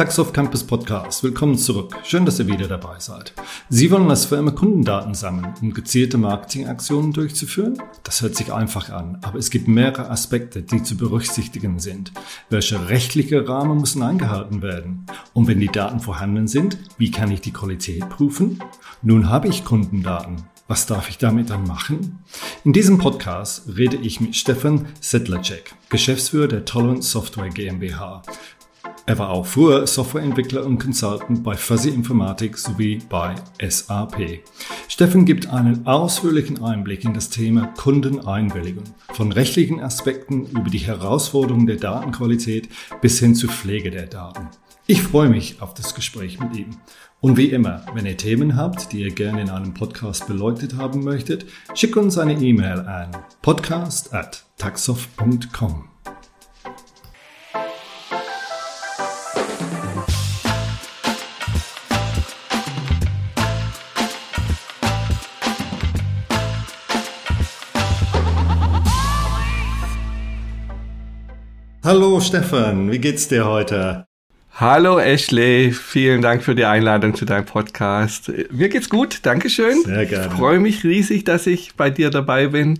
Taxoff Campus Podcast. Willkommen zurück. Schön, dass ihr wieder dabei seid. Sie wollen als Firma Kundendaten sammeln, um gezielte Marketingaktionen durchzuführen? Das hört sich einfach an, aber es gibt mehrere Aspekte, die zu berücksichtigen sind. Welche rechtliche Rahmen müssen eingehalten werden? Und wenn die Daten vorhanden sind, wie kann ich die Qualität prüfen? Nun habe ich Kundendaten. Was darf ich damit dann machen? In diesem Podcast rede ich mit Stefan Sedlacek, Geschäftsführer der Tolerance Software GmbH. Er war auch früher Softwareentwickler und Consultant bei Fuzzy Informatik sowie bei SAP. Steffen gibt einen ausführlichen Einblick in das Thema Kundeneinwilligung, von rechtlichen Aspekten über die Herausforderungen der Datenqualität bis hin zur Pflege der Daten. Ich freue mich auf das Gespräch mit ihm. Und wie immer, wenn ihr Themen habt, die ihr gerne in einem Podcast beleuchtet haben möchtet, schickt uns eine E-Mail an podcast Hallo Stefan, wie geht's dir heute? Hallo Ashley, vielen Dank für die Einladung zu deinem Podcast. Mir geht's gut, Dankeschön. Sehr gerne. Ich freue mich riesig, dass ich bei dir dabei bin.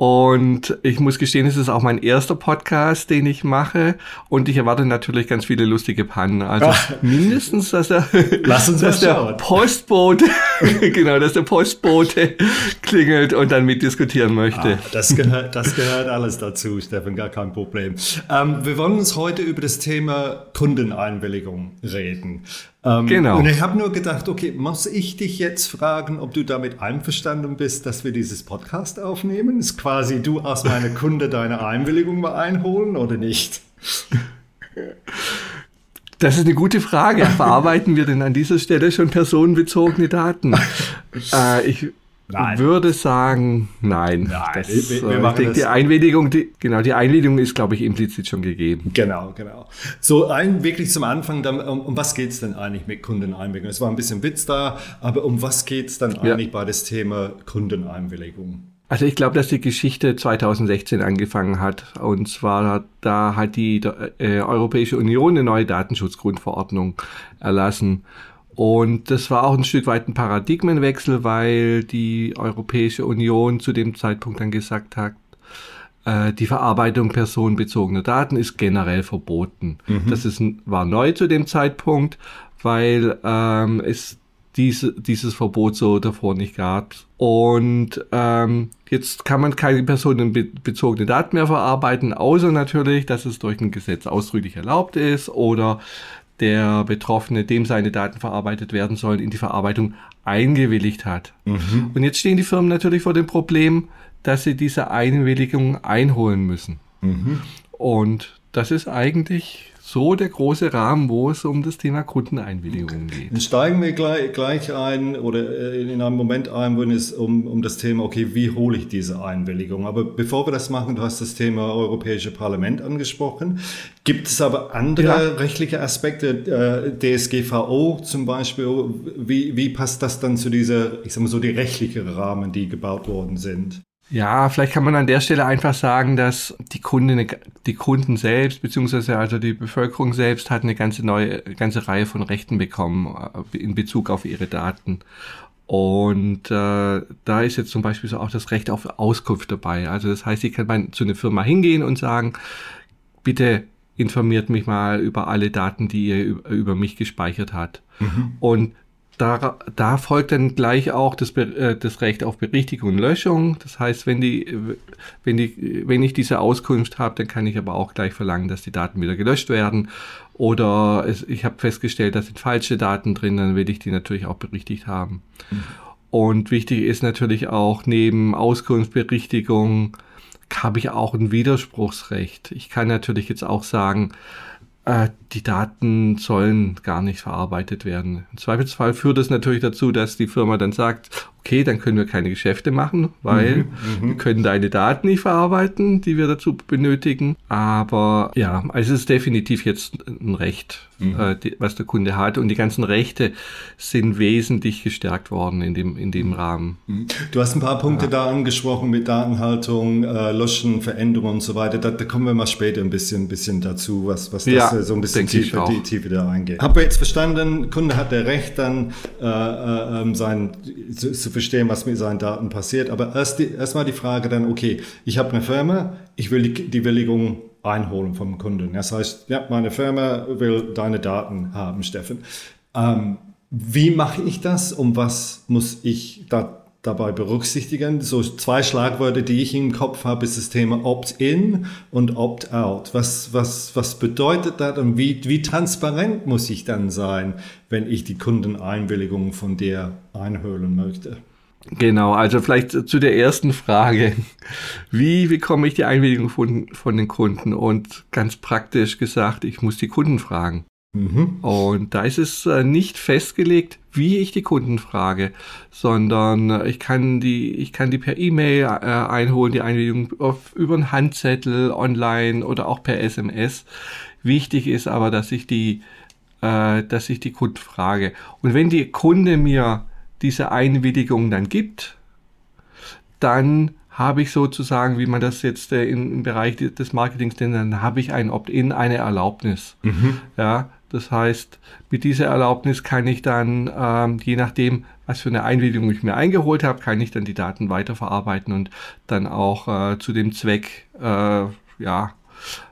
Und ich muss gestehen, es ist auch mein erster Podcast, den ich mache. Und ich erwarte natürlich ganz viele lustige Pannen. Also Ach. mindestens, dass der, Lass uns dass der Postbote, genau, dass der Postbote klingelt und dann mitdiskutieren möchte. Ah, das, gehört, das gehört alles dazu, Stefan, gar kein Problem. Ähm, wir wollen uns heute über das Thema Kundeneinwilligung reden. Ähm, genau. Und ich habe nur gedacht, okay, muss ich dich jetzt fragen, ob du damit einverstanden bist, dass wir dieses Podcast aufnehmen? Ist quasi du als meine Kunde deine Einwilligung mal einholen oder nicht? Das ist eine gute Frage. Verarbeiten wir denn an dieser Stelle schon personenbezogene Daten? äh, ich Nein. würde sagen, nein. nein das, wir, wir äh, denke, die Einwilligung, die, genau, die Einwilligung ist, glaube ich, implizit schon gegeben. Genau, genau. So, ein, wirklich zum Anfang, dann, um, um was geht es denn eigentlich mit Kundeneinwilligung? Es war ein bisschen Witz da, aber um was geht es dann eigentlich ja. bei das Thema Kundeneinwilligung? Also ich glaube, dass die Geschichte 2016 angefangen hat. Und zwar da hat die äh, Europäische Union eine neue Datenschutzgrundverordnung erlassen. Und das war auch ein Stück weit ein Paradigmenwechsel, weil die Europäische Union zu dem Zeitpunkt dann gesagt hat, äh, die Verarbeitung personenbezogener Daten ist generell verboten. Mhm. Das ist, war neu zu dem Zeitpunkt, weil ähm, es diese, dieses Verbot so davor nicht gab. Und ähm, jetzt kann man keine personenbezogene Daten mehr verarbeiten, außer natürlich, dass es durch ein Gesetz ausdrücklich erlaubt ist oder der Betroffene, dem seine Daten verarbeitet werden sollen, in die Verarbeitung eingewilligt hat. Mhm. Und jetzt stehen die Firmen natürlich vor dem Problem, dass sie diese Einwilligung einholen müssen. Mhm. Und das ist eigentlich so der große Rahmen, wo es um das Thema Kundeneinwilligung geht. Dann steigen wir gleich, gleich ein oder äh, in einem Moment ein, wo es um, um das Thema, okay, wie hole ich diese Einwilligung? Aber bevor wir das machen, du hast das Thema Europäische Parlament angesprochen. Gibt es aber andere ja. rechtliche Aspekte, äh, DSGVO zum Beispiel, wie, wie passt das dann zu dieser, ich sag mal so, die rechtlichen Rahmen, die gebaut worden sind? Ja, vielleicht kann man an der Stelle einfach sagen, dass die Kunden, die Kunden selbst, beziehungsweise also die Bevölkerung selbst hat eine ganze neue, ganze Reihe von Rechten bekommen äh, in Bezug auf ihre Daten. Und äh, da ist jetzt zum Beispiel so auch das Recht auf Auskunft dabei. Also das heißt, ich kann mal zu einer Firma hingehen und sagen, bitte informiert mich mal über alle Daten, die ihr über mich gespeichert hat. Mhm. Und da, da folgt dann gleich auch das, äh, das Recht auf Berichtigung und Löschung. Das heißt, wenn, die, wenn, die, wenn ich diese Auskunft habe, dann kann ich aber auch gleich verlangen, dass die Daten wieder gelöscht werden. Oder es, ich habe festgestellt, da sind falsche Daten drin, dann will ich die natürlich auch berichtigt haben. Mhm. Und wichtig ist natürlich auch, neben Auskunftsberichtigung habe ich auch ein Widerspruchsrecht. Ich kann natürlich jetzt auch sagen, die Daten sollen gar nicht verarbeitet werden. Im Zweifelsfall führt es natürlich dazu, dass die Firma dann sagt, okay, dann können wir keine Geschäfte machen, weil mhm, mhm, wir können deine Daten nicht verarbeiten, die wir dazu benötigen. Aber ja, also es ist definitiv jetzt ein Recht, mhm. äh, die, was der Kunde hat. Und die ganzen Rechte sind wesentlich gestärkt worden in dem, in dem Rahmen. Mhm. Du hast ein paar Punkte ja. da angesprochen mit Datenhaltung, äh, Löschen, Veränderungen und so weiter. Da, da, kommen wir mal später ein bisschen, bisschen dazu, was, was das ja, so ein bisschen tiefer, die, tiefer da eingeht. Habe jetzt verstanden, Kunde hat der Recht dann äh, äh, ähm, sein, zu, verstehen, was mit seinen Daten passiert. Aber erst erstmal die Frage dann, okay, ich habe eine Firma, ich will die, die Willigung einholen vom Kunden. Das heißt, ja, meine Firma will deine Daten haben, Steffen. Ähm, wie mache ich das und was muss ich da dabei berücksichtigen? So zwei Schlagwörter, die ich im Kopf habe, ist das Thema Opt-in und Opt-out. Was, was, was bedeutet das und wie, wie transparent muss ich dann sein, wenn ich die Kundeneinwilligung von dir einholen möchte? Genau, also vielleicht zu der ersten Frage. Wie bekomme ich die Einwilligung von, von den Kunden? Und ganz praktisch gesagt, ich muss die Kunden fragen. Mhm. Und da ist es äh, nicht festgelegt, wie ich die Kunden frage, sondern ich kann die, ich kann die per E-Mail äh, einholen, die Einwilligung auf, über einen Handzettel, online oder auch per SMS. Wichtig ist aber, dass ich die, äh, dass ich die Kunden frage. Und wenn die Kunde mir diese Einwilligung dann gibt, dann habe ich sozusagen, wie man das jetzt äh, im, Bereich des Marketings nennt, dann habe ich ein Opt-in, eine Erlaubnis. Mhm. Ja, das heißt, mit dieser Erlaubnis kann ich dann, ähm, je nachdem, was für eine Einwilligung ich mir eingeholt habe, kann ich dann die Daten weiterverarbeiten und dann auch äh, zu dem Zweck, äh, ja,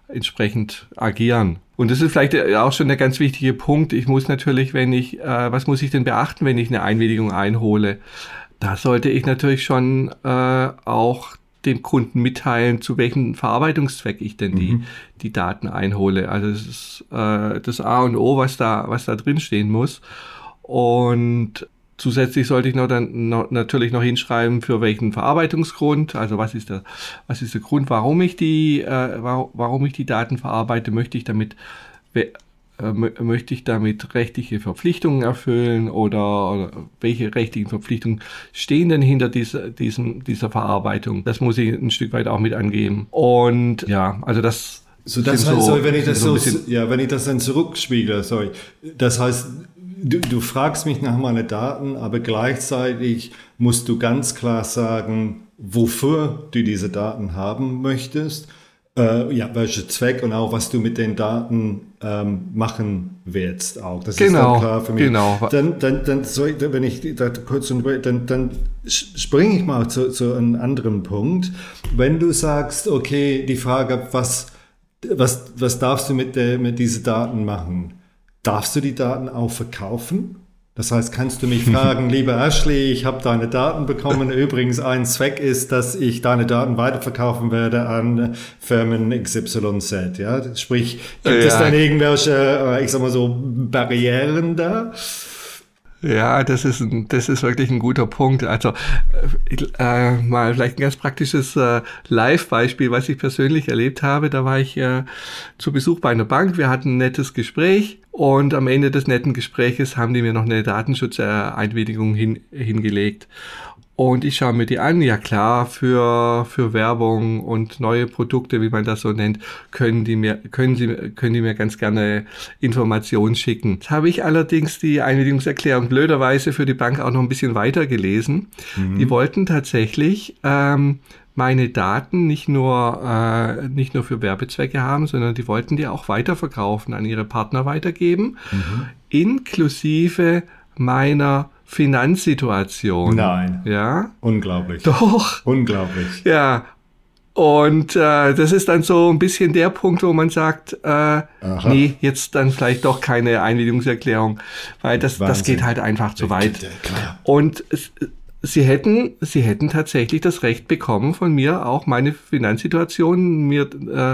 entsprechend agieren. Und das ist vielleicht auch schon der ganz wichtige Punkt. Ich muss natürlich, wenn ich, äh, was muss ich denn beachten, wenn ich eine Einwilligung einhole? Da sollte ich natürlich schon äh, auch dem Kunden mitteilen, zu welchem Verarbeitungszweck ich denn die, mhm. die Daten einhole. Also das ist äh, das A und O, was da, was da drin stehen muss. Und Zusätzlich sollte ich noch dann noch, natürlich noch hinschreiben, für welchen Verarbeitungsgrund, also was ist der, was ist der Grund, warum ich die, äh, warum ich die Daten verarbeite, möchte ich damit, äh, möchte ich damit rechtliche Verpflichtungen erfüllen oder, oder welche rechtlichen Verpflichtungen stehen denn hinter dieser, diesem, dieser Verarbeitung? Das muss ich ein Stück weit auch mit angeben. Und ja, also das, so das heißt, so, wenn ich das so, so ja, wenn ich das dann zurückspiegele, sorry, das heißt, du, du fragst mich nach meinen Daten, aber gleichzeitig musst du ganz klar sagen, wofür du diese Daten haben möchtest, äh, ja, welcher Zweck und auch was du mit den Daten ähm, machen willst auch. Das genau, ist klar für mich. Genau. Dann, dann, dann, sorry, wenn ich da kurz dann, dann springe ich mal zu, zu einem anderen Punkt. Wenn du sagst, okay, die Frage, was, was, was darfst du mit, der, mit diesen Daten machen? Darfst du die Daten auch verkaufen? Das heißt, kannst du mich fragen, lieber Ashley, ich habe deine Daten bekommen. Übrigens, ein Zweck ist, dass ich deine Daten weiterverkaufen werde an Firmen XYZ. Ja, sprich, gibt ja. es dann irgendwelche, äh, ich sag mal so, Barrieren da? Ja, das ist, ein, das ist wirklich ein guter Punkt. Also äh, mal vielleicht ein ganz praktisches äh, Live-Beispiel, was ich persönlich erlebt habe. Da war ich äh, zu Besuch bei einer Bank. Wir hatten ein nettes Gespräch und am Ende des netten Gespräches haben die mir noch eine Datenschutzeinwilligung hin, hingelegt. Und ich schaue mir die an. Ja klar, für, für Werbung und neue Produkte, wie man das so nennt, können die mir, können sie, können die mir ganz gerne Informationen schicken. Jetzt habe ich allerdings die Einwilligungserklärung blöderweise für die Bank auch noch ein bisschen weiter gelesen. Mhm. Die wollten tatsächlich, ähm, meine Daten nicht nur, äh, nicht nur für Werbezwecke haben, sondern die wollten die auch weiterverkaufen, an ihre Partner weitergeben, mhm. inklusive meiner Finanzsituation. Nein. Ja. Unglaublich. Doch. Unglaublich. Ja. Und äh, das ist dann so ein bisschen der Punkt, wo man sagt, äh, nee, jetzt dann vielleicht doch keine Einwilligungserklärung, weil das, das geht halt einfach zu weit. Und es, Sie hätten, sie hätten tatsächlich das Recht bekommen, von mir auch meine Finanzsituation mir äh,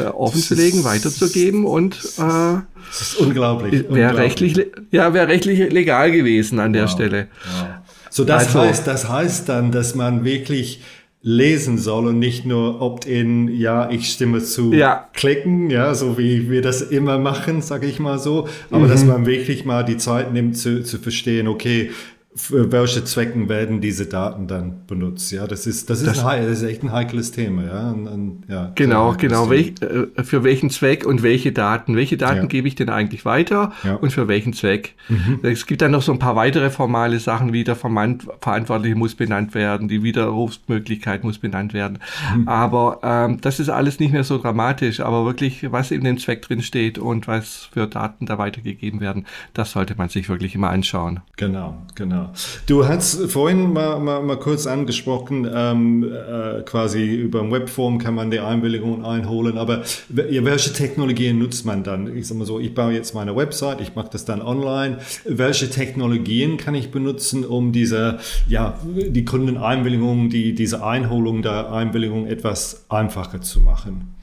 äh, offenzulegen, weiterzugeben und äh, das ist unglaublich. Wäre rechtlich, ja, wäre rechtlich legal gewesen an der wow. Stelle. Wow. So das also, heißt, das heißt dann, dass man wirklich lesen soll und nicht nur opt-in, ja, ich stimme zu, ja. klicken, ja, so wie wir das immer machen, sage ich mal so, aber mhm. dass man wirklich mal die Zeit nimmt zu, zu verstehen, okay, für welche Zwecken werden diese Daten dann benutzt? Ja, das ist, das ist, das, ein, das ist echt ein heikles Thema. Ja, und, und, ja genau, genau. Welch, äh, für welchen Zweck und welche Daten? Welche Daten ja. gebe ich denn eigentlich weiter ja. und für welchen Zweck? Mhm. Es gibt dann noch so ein paar weitere formale Sachen, wie der Verantwortliche muss benannt werden, die Widerrufsmöglichkeit muss benannt werden. Mhm. Aber ähm, das ist alles nicht mehr so dramatisch. Aber wirklich, was in dem Zweck drin steht und was für Daten da weitergegeben werden, das sollte man sich wirklich immer anschauen. Genau, genau. Du hast vorhin mal, mal, mal kurz angesprochen, ähm, äh, quasi über ein Webform kann man die Einwilligung einholen, aber welche Technologien nutzt man dann? Ich sag mal so, ich baue jetzt meine Website, ich mache das dann online. Welche Technologien kann ich benutzen, um diese, ja, die Kundeneinwilligung, die, diese Einholung der Einwilligung etwas einfacher zu machen?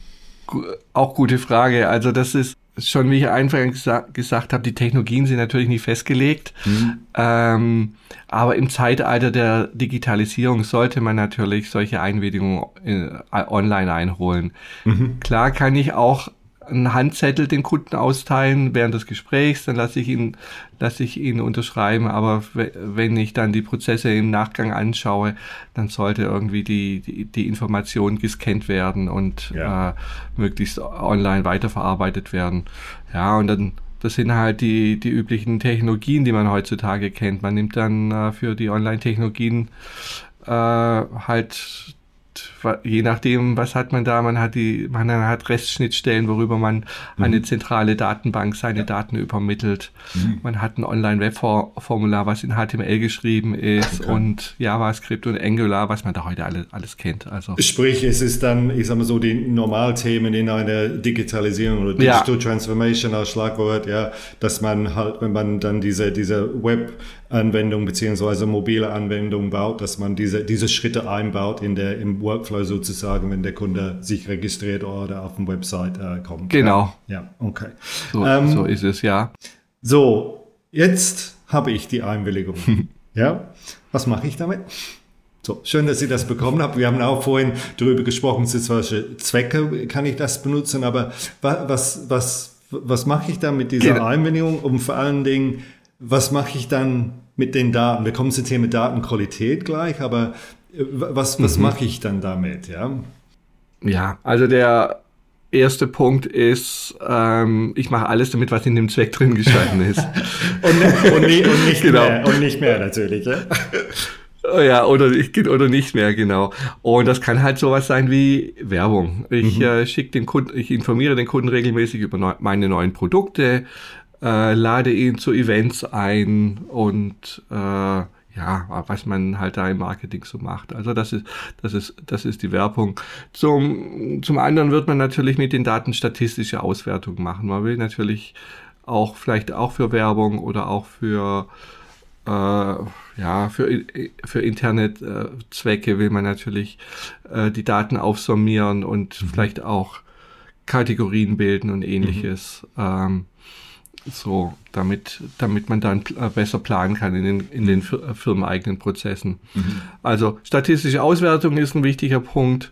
Auch gute Frage. Also das ist schon, wie ich einfach gesa gesagt habe, die Technologien sind natürlich nicht festgelegt. Mhm. Ähm, aber im Zeitalter der Digitalisierung sollte man natürlich solche Einwilligungen äh, online einholen. Mhm. Klar kann ich auch einen Handzettel den Kunden austeilen während des Gesprächs, dann lasse ich ihn, lasse ich ihn unterschreiben. Aber wenn ich dann die Prozesse im Nachgang anschaue, dann sollte irgendwie die, die, die Information gescannt werden und ja. äh, möglichst online weiterverarbeitet werden. Ja, und dann das sind halt die, die üblichen Technologien, die man heutzutage kennt. Man nimmt dann äh, für die Online-Technologien äh, halt je nachdem, was hat man da, man hat die, man hat Restschnittstellen, worüber man mhm. eine zentrale Datenbank seine ja. Daten übermittelt. Mhm. Man hat ein Online-Webformular, was in HTML geschrieben ist okay. und JavaScript und Angular, was man da heute alle, alles kennt. Also Sprich, es ist dann, ich sag mal so, die Normalthemen in einer Digitalisierung oder Digital ja. Transformation als Schlagwort, ja, dass man halt, wenn man dann diese, diese Web Anwendung beziehungsweise mobile Anwendung baut, dass man diese, diese Schritte einbaut in der, im Workflow sozusagen, wenn der Kunde sich registriert oder auf dem Website äh, kommt. Genau. Ja, ja okay. So, ähm, so ist es, ja. So, jetzt habe ich die Einwilligung. ja, was mache ich damit? So, schön, dass Sie das bekommen haben. Wir haben auch vorhin darüber gesprochen, zu welche Zwecke kann ich das benutzen, aber was, was, was mache ich da mit dieser genau. Einwilligung, um vor allen Dingen was mache ich dann mit den Daten? Wir kommen zum Thema Datenqualität gleich, aber was, was mhm. mache ich dann damit? Ja? ja, also der erste Punkt ist, ähm, ich mache alles damit, was in dem Zweck drin gestanden ist. und, und, nicht, und, nicht genau. mehr, und nicht mehr natürlich. Ja? Oh ja, oder oder nicht mehr, genau. Und das kann halt sowas sein wie Werbung. Ich mhm. äh, schicke den Kunden, ich informiere den Kunden regelmäßig über neu, meine neuen Produkte, äh, lade ihn zu Events ein und äh, ja, was man halt da im Marketing so macht. Also das ist, das ist, das ist die Werbung. Zum, zum anderen wird man natürlich mit den Daten statistische Auswertungen machen. Man will natürlich auch vielleicht auch für Werbung oder auch für äh, ja, für, für Internetzwecke will man natürlich äh, die Daten aufsummieren und mhm. vielleicht auch Kategorien bilden und ähnliches. Mhm. Ähm, so, damit, damit man dann äh, besser planen kann in den, in den äh, firmeneigenen Prozessen. Mhm. Also statistische Auswertung ist ein wichtiger Punkt.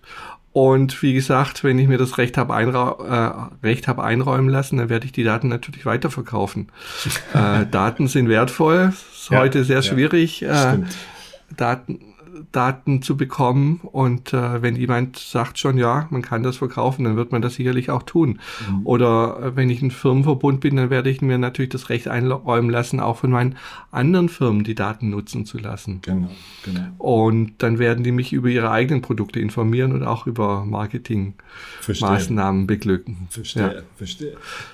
Und wie gesagt, wenn ich mir das Recht habe einra äh, Recht hab einräumen lassen, dann werde ich die Daten natürlich weiterverkaufen. äh, Daten sind wertvoll, ist ja, heute sehr schwierig. Ja, äh, Daten Daten zu bekommen. Und äh, wenn jemand sagt schon, ja, man kann das verkaufen, dann wird man das sicherlich auch tun. Mhm. Oder äh, wenn ich ein Firmenverbund bin, dann werde ich mir natürlich das Recht einräumen lassen, auch von meinen anderen Firmen die Daten nutzen zu lassen. Genau, genau. Und dann werden die mich über ihre eigenen Produkte informieren und auch über Marketingmaßnahmen beglücken. Verstehe, ja. verstehe.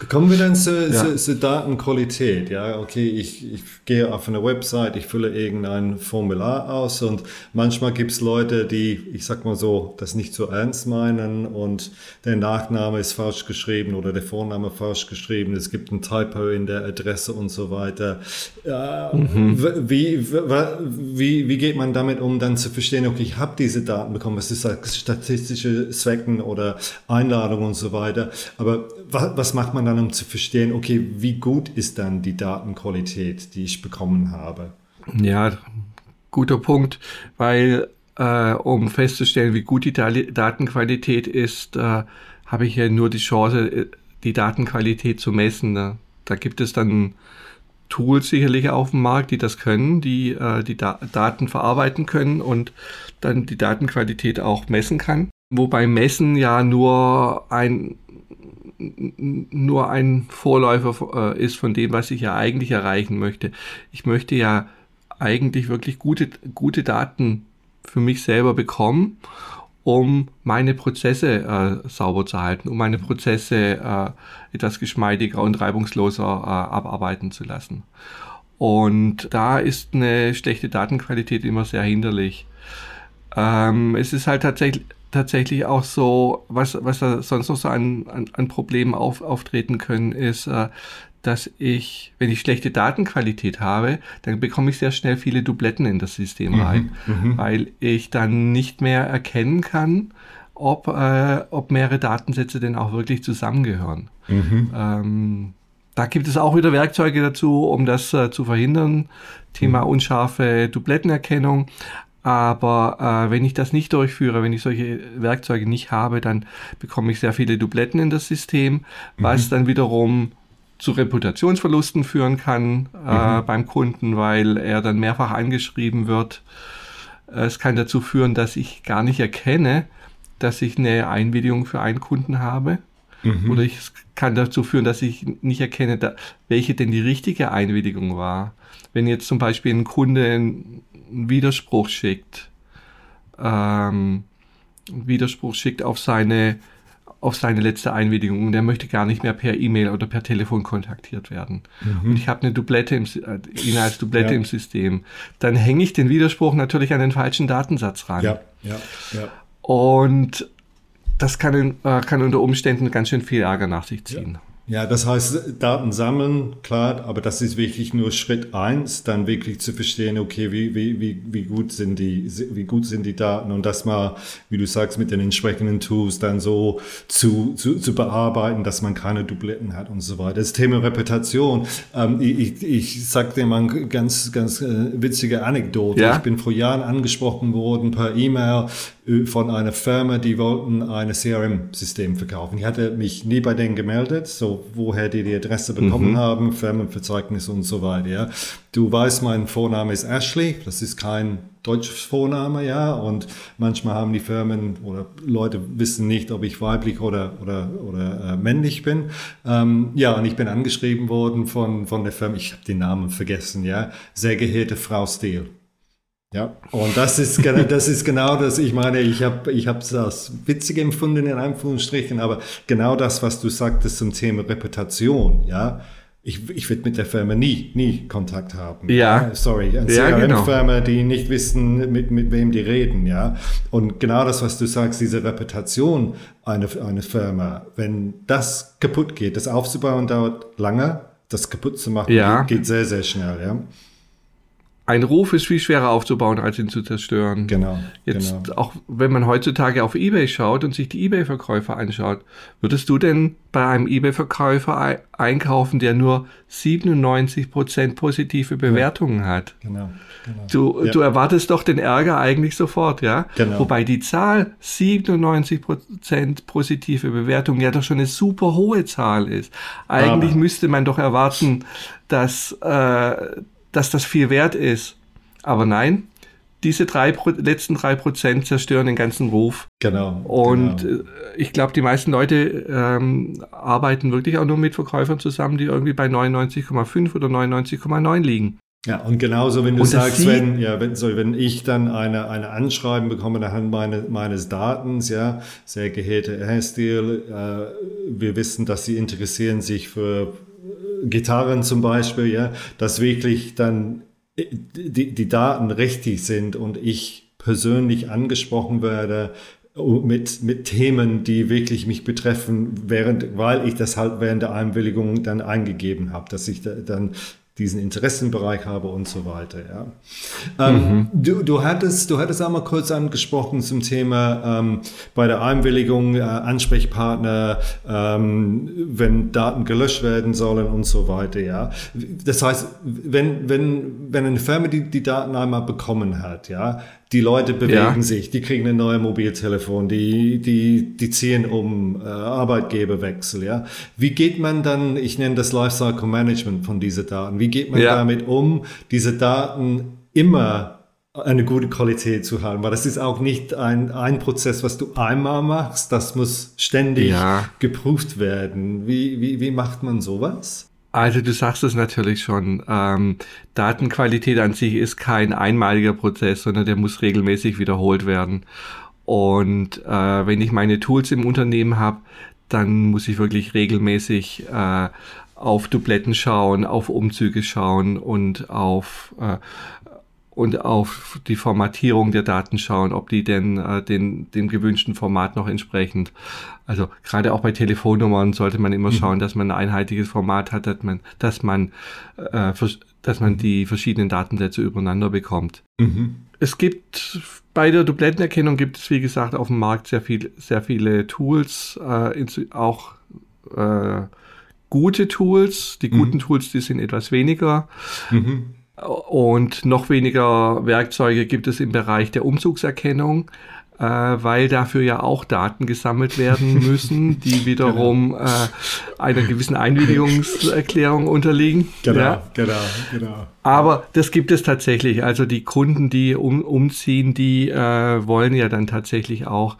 Kommen wir dann zur, ja. zur, zur Datenqualität. Ja, okay, ich, ich gehe auf eine Website, ich fülle irgendein Formular aus und Manchmal gibt es Leute, die, ich sag mal so, das nicht so ernst meinen und der Nachname ist falsch geschrieben oder der Vorname falsch geschrieben. Es gibt ein Typo in der Adresse und so weiter. Äh, mhm. wie, wie, wie geht man damit um, dann zu verstehen, okay, ich habe diese Daten bekommen, was ist das, statistische Zwecken oder Einladungen und so weiter. Aber was, was macht man dann, um zu verstehen, okay, wie gut ist dann die Datenqualität, die ich bekommen habe? Ja, guter Punkt, weil äh, um festzustellen, wie gut die Datenqualität ist, äh, habe ich ja nur die Chance, äh, die Datenqualität zu messen. Ne? Da gibt es dann Tools sicherlich auf dem Markt, die das können, die äh, die da Daten verarbeiten können und dann die Datenqualität auch messen kann. Wobei Messen ja nur ein nur ein Vorläufer äh, ist von dem, was ich ja eigentlich erreichen möchte. Ich möchte ja eigentlich wirklich gute, gute Daten für mich selber bekommen, um meine Prozesse äh, sauber zu halten, um meine Prozesse äh, etwas geschmeidiger und reibungsloser äh, abarbeiten zu lassen. Und da ist eine schlechte Datenqualität immer sehr hinderlich. Ähm, es ist halt tatsächlich tatsächlich auch so, was, was da sonst noch so an, an, an Problemen auf, auftreten können, ist, äh, dass ich, wenn ich schlechte Datenqualität habe, dann bekomme ich sehr schnell viele Dubletten in das System mhm, rein, mhm. weil ich dann nicht mehr erkennen kann, ob, äh, ob mehrere Datensätze denn auch wirklich zusammengehören. Mhm. Ähm, da gibt es auch wieder Werkzeuge dazu, um das äh, zu verhindern. Thema mhm. unscharfe Dublettenerkennung. Aber äh, wenn ich das nicht durchführe, wenn ich solche Werkzeuge nicht habe, dann bekomme ich sehr viele Dubletten in das System, was mhm. dann wiederum zu Reputationsverlusten führen kann äh, mhm. beim Kunden, weil er dann mehrfach angeschrieben wird. Es kann dazu führen, dass ich gar nicht erkenne, dass ich eine Einwilligung für einen Kunden habe. Mhm. Oder ich kann dazu führen, dass ich nicht erkenne, da, welche denn die richtige Einwilligung war. Wenn jetzt zum Beispiel ein Kunde einen Widerspruch schickt, ähm, Widerspruch schickt auf seine auf seine letzte Einwilligung und er möchte gar nicht mehr per E-Mail oder per Telefon kontaktiert werden. Mhm. Und ich habe eine Dublette im, äh, ihn als Dublette ja. im System. Dann hänge ich den Widerspruch natürlich an den falschen Datensatz ran. Ja, ja, ja. Und das kann, äh, kann unter Umständen ganz schön viel Ärger nach sich ziehen. Ja. Ja, das heißt, Daten sammeln, klar, aber das ist wirklich nur Schritt eins, dann wirklich zu verstehen, okay, wie, wie, wie, wie gut sind die, wie gut sind die Daten und das mal, wie du sagst, mit den entsprechenden Tools dann so zu, zu, zu bearbeiten, dass man keine Dubletten hat und so weiter. Das Thema Reputation, ähm, ich, ich sag dir mal eine ganz, ganz äh, witzige Anekdote. Ja? Ich bin vor Jahren angesprochen worden per E-Mail, von einer Firma, die wollten ein CRM-System verkaufen. Ich hatte mich nie bei denen gemeldet, so woher die die Adresse bekommen mhm. haben, Firmenverzeichnis und so weiter. Ja. Du weißt, mein Vorname ist Ashley, das ist kein deutsches Vorname, ja, und manchmal haben die Firmen oder Leute wissen nicht, ob ich weiblich oder oder oder äh, männlich bin. Ähm, ja, und ich bin angeschrieben worden von von der Firma, ich habe den Namen vergessen, ja, sehr geehrte Frau Steele. Ja, und das ist, das ist genau das, ich meine, ich habe ich es als witzig empfunden in Anführungsstrichen, aber genau das, was du sagtest zum Thema Reputation, ja, ich, ich würde mit der Firma nie, nie Kontakt haben. Ja. ja sorry, eine ja, CRM-Firma, genau. die nicht wissen, mit, mit wem die reden, ja. Und genau das, was du sagst, diese Reputation einer eine Firma, wenn das kaputt geht, das aufzubauen dauert lange, das kaputt zu machen ja. geht sehr, sehr schnell, ja ein Ruf ist viel schwerer aufzubauen, als ihn zu zerstören. Genau. Jetzt genau. auch, wenn man heutzutage auf eBay schaut und sich die eBay-Verkäufer anschaut, würdest du denn bei einem eBay-Verkäufer einkaufen, der nur 97% positive Bewertungen ja. hat? Genau. genau. Du, ja. du erwartest doch den Ärger eigentlich sofort, ja? Genau. Wobei die Zahl 97% positive Bewertungen ja doch schon eine super hohe Zahl ist. Eigentlich Aber. müsste man doch erwarten, dass äh, dass das viel wert ist. Aber nein, diese drei, letzten drei Prozent zerstören den ganzen Ruf. Genau. Und genau. Äh, ich glaube, die meisten Leute ähm, arbeiten wirklich auch nur mit Verkäufern zusammen, die irgendwie bei 99,5 oder 99,9 liegen. Ja, und genauso, wenn du und sagst, wenn, ja, wenn, sorry, wenn ich dann eine, eine Anschreiben bekomme anhand meine, meines Datens, ja, sehr geehrte Herr Steele, äh, wir wissen, dass Sie interessieren sich für Gitarren zum Beispiel, ja, dass wirklich dann äh, die, die Daten richtig sind und ich persönlich angesprochen werde äh, mit, mit Themen, die wirklich mich betreffen, während, weil ich das halt während der Einwilligung dann eingegeben habe, dass ich da, dann diesen Interessenbereich habe und so weiter. Ja. Ähm, mhm. du, du, hattest, du hattest einmal kurz angesprochen zum Thema ähm, bei der Einwilligung äh, Ansprechpartner, ähm, wenn Daten gelöscht werden sollen und so weiter. Ja. Das heißt, wenn, wenn, wenn eine Firma die, die Daten einmal bekommen hat, ja, die Leute bewegen ja. sich, die kriegen ein neues Mobiltelefon, die, die, die ziehen um äh, Arbeitgeberwechsel. Ja? Wie geht man dann, ich nenne das Lifecycle Management von diesen Daten, wie geht man ja. damit um, diese Daten immer eine gute Qualität zu haben, weil das ist auch nicht ein, ein Prozess, was du einmal machst, das muss ständig ja. geprüft werden. Wie, wie, wie macht man sowas? Also du sagst es natürlich schon. Ähm, Datenqualität an sich ist kein einmaliger Prozess, sondern der muss regelmäßig wiederholt werden. Und äh, wenn ich meine Tools im Unternehmen habe, dann muss ich wirklich regelmäßig äh, auf Dubletten schauen, auf Umzüge schauen und auf äh, und auf die Formatierung der Daten schauen, ob die denn äh, den, dem gewünschten Format noch entsprechend. Also gerade auch bei Telefonnummern sollte man immer mhm. schauen, dass man ein einheitliches Format hat, dass man, dass man, äh, dass man die verschiedenen Datensätze übereinander bekommt. Mhm. Es gibt bei der Dublettenerkennung gibt es, wie gesagt, auf dem Markt sehr viel, sehr viele Tools, äh, auch äh, gute Tools. Die guten mhm. Tools, die sind etwas weniger. Mhm. Und noch weniger Werkzeuge gibt es im Bereich der Umzugserkennung, äh, weil dafür ja auch Daten gesammelt werden müssen, die wiederum genau. äh, einer gewissen Einwilligungserklärung unterliegen. Genau, ja. genau, genau. Aber das gibt es tatsächlich. Also die Kunden, die um, umziehen, die äh, wollen ja dann tatsächlich auch,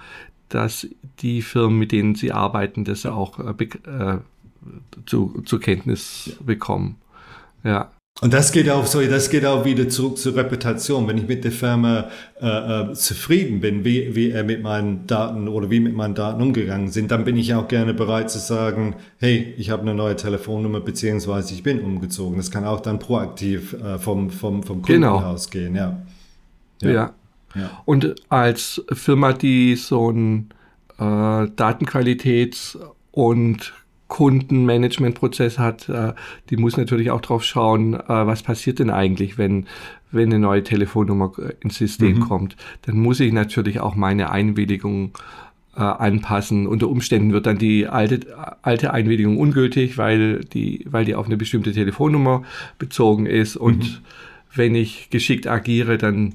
dass die Firmen, mit denen sie arbeiten, das auch äh, äh, zu, zur Kenntnis bekommen. Ja. Und das geht auch, sorry, das geht auch wieder zurück zur Reputation. Wenn ich mit der Firma äh, äh, zufrieden bin, wie, wie er mit meinen Daten oder wie mit meinen Daten umgegangen sind, dann bin ich auch gerne bereit zu sagen, hey, ich habe eine neue Telefonnummer beziehungsweise ich bin umgezogen. Das kann auch dann proaktiv äh, vom, vom, vom Kunden genau. ausgehen, ja. ja. Ja. ja. Und als Firma, die so ein äh, Datenqualitäts- und Kundenmanagementprozess hat, äh, die muss natürlich auch drauf schauen, äh, was passiert denn eigentlich, wenn, wenn eine neue Telefonnummer äh, ins System mhm. kommt. Dann muss ich natürlich auch meine Einwilligung äh, anpassen. Unter Umständen wird dann die alte, alte Einwilligung ungültig, weil die, weil die auf eine bestimmte Telefonnummer bezogen ist. Und mhm. wenn ich geschickt agiere, dann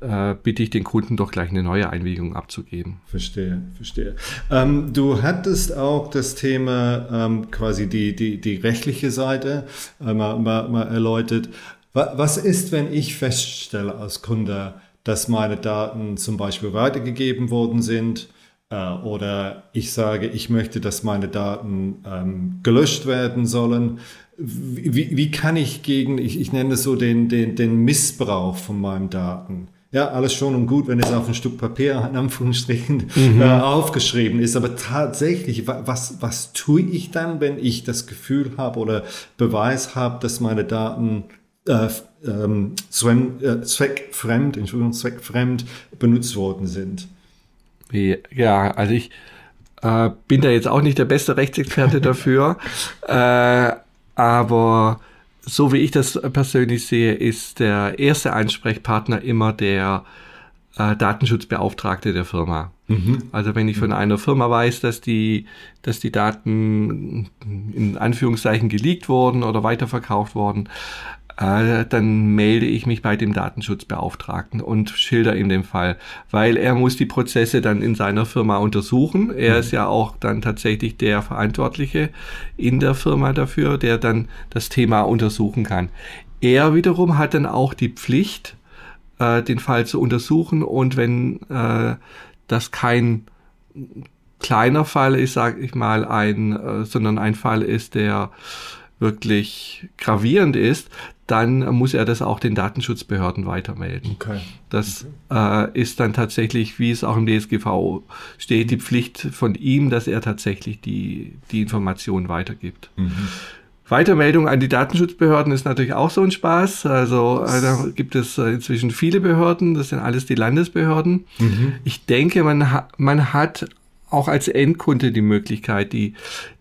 äh, bitte ich den Kunden doch gleich eine neue Einwilligung abzugeben. Verstehe, verstehe. Ähm, du hattest auch das Thema ähm, quasi die, die, die rechtliche Seite äh, mal, mal, mal erläutert. Was ist, wenn ich feststelle als Kunde, dass meine Daten zum Beispiel weitergegeben worden sind äh, oder ich sage, ich möchte, dass meine Daten ähm, gelöscht werden sollen? Wie, wie kann ich gegen, ich, ich nenne es so den, den, den Missbrauch von meinen Daten, ja, alles schon und gut, wenn es auf ein Stück Papier in Anführungsstrichen mhm. äh, aufgeschrieben ist. Aber tatsächlich, was, was tue ich dann, wenn ich das Gefühl habe oder Beweis habe, dass meine Daten äh, ähm, äh, zweckfremd, Entschuldigung, zweckfremd benutzt worden sind? Ja, also ich äh, bin da jetzt auch nicht der beste Rechtsexperte dafür, äh, aber so wie ich das persönlich sehe, ist der erste Ansprechpartner immer der äh, Datenschutzbeauftragte der Firma. Mhm. Also wenn ich von einer Firma weiß, dass die, dass die Daten in Anführungszeichen geleakt wurden oder weiterverkauft wurden, äh, dann melde ich mich bei dem Datenschutzbeauftragten und schilder ihm den Fall, weil er muss die Prozesse dann in seiner Firma untersuchen. Er mhm. ist ja auch dann tatsächlich der Verantwortliche in der Firma dafür, der dann das Thema untersuchen kann. Er wiederum hat dann auch die Pflicht, äh, den Fall zu untersuchen und wenn äh, das kein kleiner Fall ist, sage ich mal, ein, äh, sondern ein Fall ist, der wirklich gravierend ist, dann muss er das auch den Datenschutzbehörden weitermelden. Okay. Das okay. Äh, ist dann tatsächlich, wie es auch im DSGVO steht, die Pflicht von ihm, dass er tatsächlich die, die Informationen weitergibt. Mhm. Weitermeldung an die Datenschutzbehörden ist natürlich auch so ein Spaß. Also äh, da gibt es äh, inzwischen viele Behörden, das sind alles die Landesbehörden. Mhm. Ich denke, man, ha man hat auch als Endkunde die Möglichkeit, die,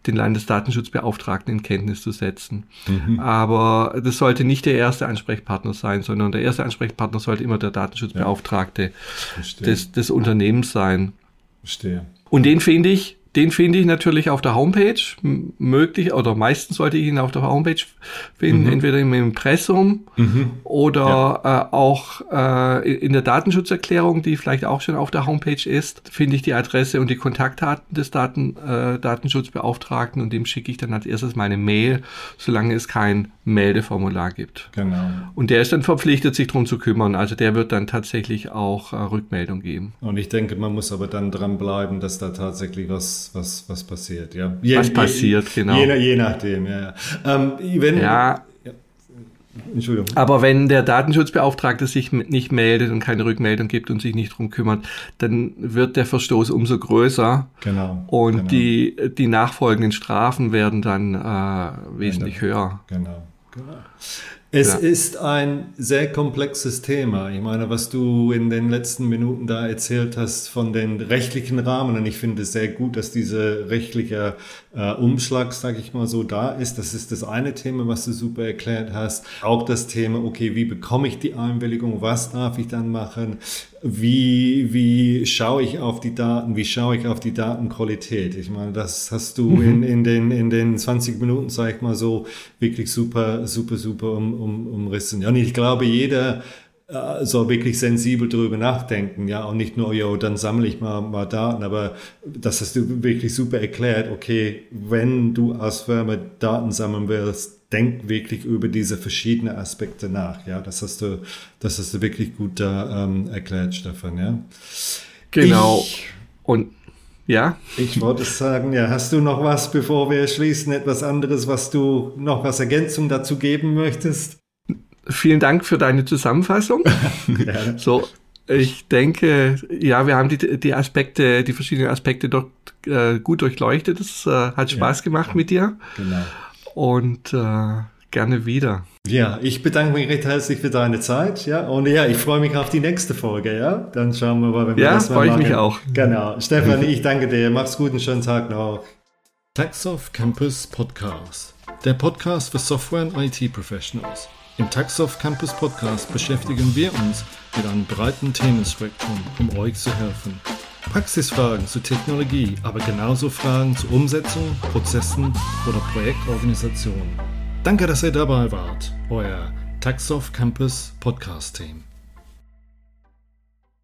den Landesdatenschutzbeauftragten in Kenntnis zu setzen. Mhm. Aber das sollte nicht der erste Ansprechpartner sein, sondern der erste Ansprechpartner sollte immer der Datenschutzbeauftragte ja. des, des Unternehmens sein. Verstehe. Und den finde ich, den finde ich natürlich auf der Homepage, möglich, oder meistens sollte ich ihn auf der Homepage finden, mhm. entweder im Impressum mhm. oder ja. äh, auch äh, in der Datenschutzerklärung, die vielleicht auch schon auf der Homepage ist, finde ich die Adresse und die Kontaktdaten des Daten, äh, Datenschutzbeauftragten und dem schicke ich dann als erstes meine Mail, solange es kein Meldeformular gibt. Genau. Und der ist dann verpflichtet, sich darum zu kümmern. Also der wird dann tatsächlich auch äh, Rückmeldung geben. Und ich denke, man muss aber dann dranbleiben, dass da tatsächlich was was, was, passiert, ja. Je, was passiert, je, genau. Je, je, nachdem, ja. Ähm, wenn, ja. ja. Entschuldigung. Aber wenn der Datenschutzbeauftragte sich nicht meldet und keine Rückmeldung gibt und sich nicht drum kümmert, dann wird der Verstoß umso größer. Genau. Und genau. Die, die nachfolgenden Strafen werden dann äh, wesentlich genau. höher. Genau. genau. Es ja. ist ein sehr komplexes Thema. Ich meine, was du in den letzten Minuten da erzählt hast von den rechtlichen Rahmen, und ich finde es sehr gut, dass dieser rechtliche äh, Umschlag, sage ich mal so, da ist. Das ist das eine Thema, was du super erklärt hast. Auch das Thema, okay, wie bekomme ich die Einwilligung? Was darf ich dann machen? Wie, wie schaue ich auf die Daten? Wie schaue ich auf die Datenqualität? Ich meine, das hast du mhm. in, in, den, in den 20 Minuten, sag ich mal so, wirklich super, super, super um, um, umrissen. Ja, und ich glaube, jeder äh, soll wirklich sensibel darüber nachdenken, ja, und nicht nur, ja, dann sammle ich mal, mal Daten, aber das hast du wirklich super erklärt, okay, wenn du als Firma Daten sammeln willst, denk wirklich über diese verschiedenen Aspekte nach. Ja, das hast du, das hast du wirklich gut da ähm, erklärt, Stefan. Ja. Genau. Ich, Und ja. Ich wollte sagen, ja, hast du noch was, bevor wir schließen, etwas anderes, was du noch als Ergänzung dazu geben möchtest? Vielen Dank für deine Zusammenfassung. ja. So, ich denke, ja, wir haben die, die Aspekte, die verschiedenen Aspekte dort äh, gut durchleuchtet. Es äh, hat Spaß ja. gemacht mit dir. Genau und äh, gerne wieder. Ja, ich bedanke mich recht herzlich für deine Zeit, ja, und ja, ich freue mich auf die nächste Folge, ja. Dann schauen wir mal, wenn wir ja, das mal freue ich mich auch. Genau. Stefan, ich danke dir. Mach's gut, einen schönen Tag noch. Taxoff Campus Podcast. Der Podcast für Software und IT Professionals. Im Taxoff Campus Podcast beschäftigen wir uns mit einem breiten Themenspektrum, um euch zu helfen. Praxisfragen zu Technologie, aber genauso Fragen zur Umsetzung, Prozessen oder Projektorganisation. Danke, dass ihr dabei wart. Euer Taxoff Campus Podcast Team.